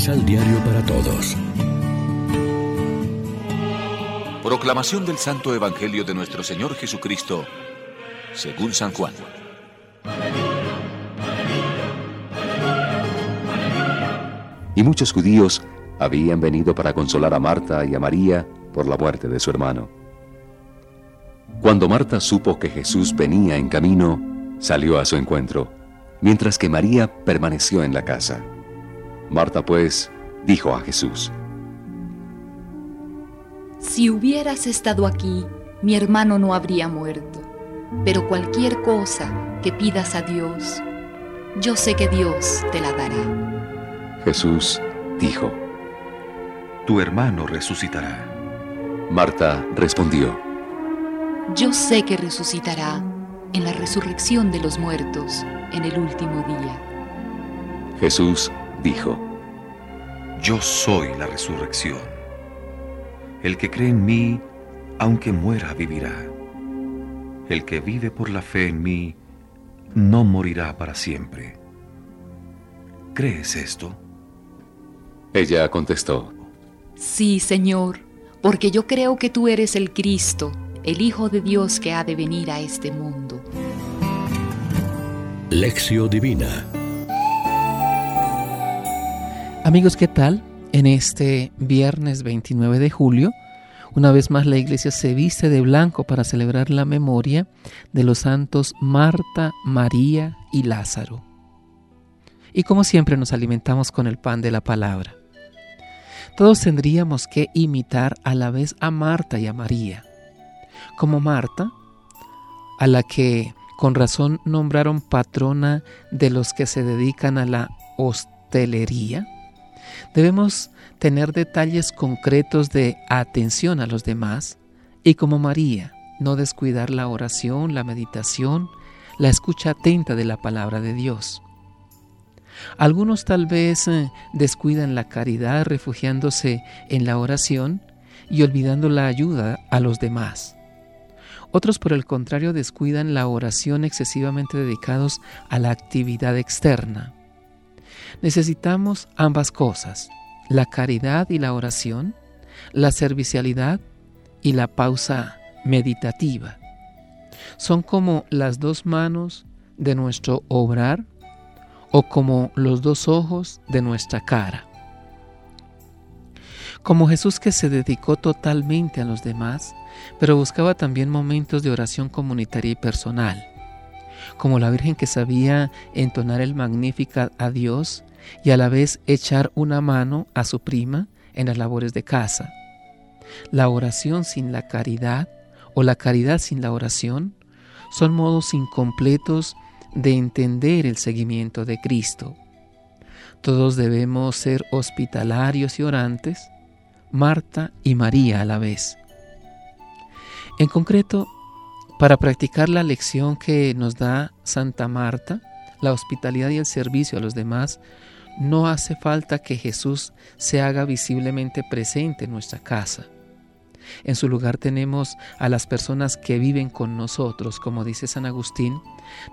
Misal Diario para Todos. Proclamación del Santo Evangelio de nuestro Señor Jesucristo, según San Juan. Y muchos judíos habían venido para consolar a Marta y a María por la muerte de su hermano. Cuando Marta supo que Jesús venía en camino, salió a su encuentro, mientras que María permaneció en la casa. Marta pues dijo a Jesús, Si hubieras estado aquí, mi hermano no habría muerto, pero cualquier cosa que pidas a Dios, yo sé que Dios te la dará. Jesús dijo, Tu hermano resucitará. Marta respondió, Yo sé que resucitará en la resurrección de los muertos en el último día. Jesús dijo, Yo soy la resurrección. El que cree en mí, aunque muera, vivirá. El que vive por la fe en mí, no morirá para siempre. ¿Crees esto? Ella contestó, Sí, Señor, porque yo creo que tú eres el Cristo, el Hijo de Dios que ha de venir a este mundo. Lección Divina Amigos, ¿qué tal? En este viernes 29 de julio, una vez más la iglesia se viste de blanco para celebrar la memoria de los santos Marta, María y Lázaro. Y como siempre nos alimentamos con el pan de la palabra. Todos tendríamos que imitar a la vez a Marta y a María. Como Marta, a la que con razón nombraron patrona de los que se dedican a la hostelería, debemos tener detalles concretos de atención a los demás y como María, no descuidar la oración, la meditación, la escucha atenta de la palabra de Dios. Algunos tal vez eh, descuidan la caridad refugiándose en la oración y olvidando la ayuda a los demás. Otros, por el contrario, descuidan la oración excesivamente dedicados a la actividad externa. Necesitamos ambas cosas, la caridad y la oración, la servicialidad y la pausa meditativa. Son como las dos manos de nuestro obrar o como los dos ojos de nuestra cara. Como Jesús que se dedicó totalmente a los demás, pero buscaba también momentos de oración comunitaria y personal. Como la Virgen que sabía entonar el Magnífica a Dios y a la vez echar una mano a su prima en las labores de casa. La oración sin la caridad o la caridad sin la oración son modos incompletos de entender el seguimiento de Cristo. Todos debemos ser hospitalarios y orantes, Marta y María a la vez. En concreto, para practicar la lección que nos da Santa Marta, la hospitalidad y el servicio a los demás, no hace falta que Jesús se haga visiblemente presente en nuestra casa. En su lugar tenemos a las personas que viven con nosotros, como dice San Agustín,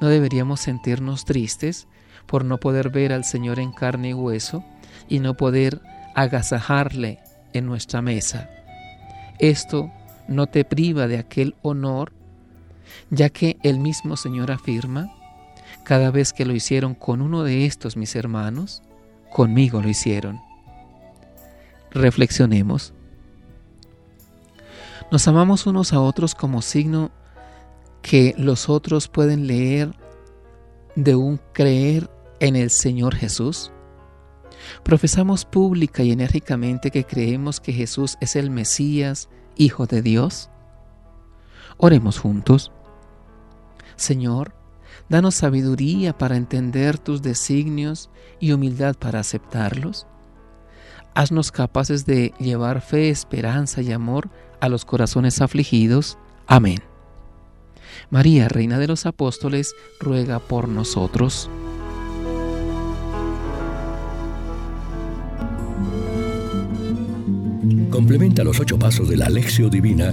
no deberíamos sentirnos tristes por no poder ver al Señor en carne y hueso y no poder agasajarle en nuestra mesa. Esto no te priva de aquel honor, ya que el mismo Señor afirma, cada vez que lo hicieron con uno de estos mis hermanos, conmigo lo hicieron. Reflexionemos. Nos amamos unos a otros como signo que los otros pueden leer de un creer en el Señor Jesús. Profesamos pública y enérgicamente que creemos que Jesús es el Mesías, Hijo de Dios. Oremos juntos. Señor, danos sabiduría para entender tus designios y humildad para aceptarlos. Haznos capaces de llevar fe, esperanza y amor a los corazones afligidos. Amén. María, Reina de los Apóstoles, ruega por nosotros. Complementa los ocho pasos de la Alexio Divina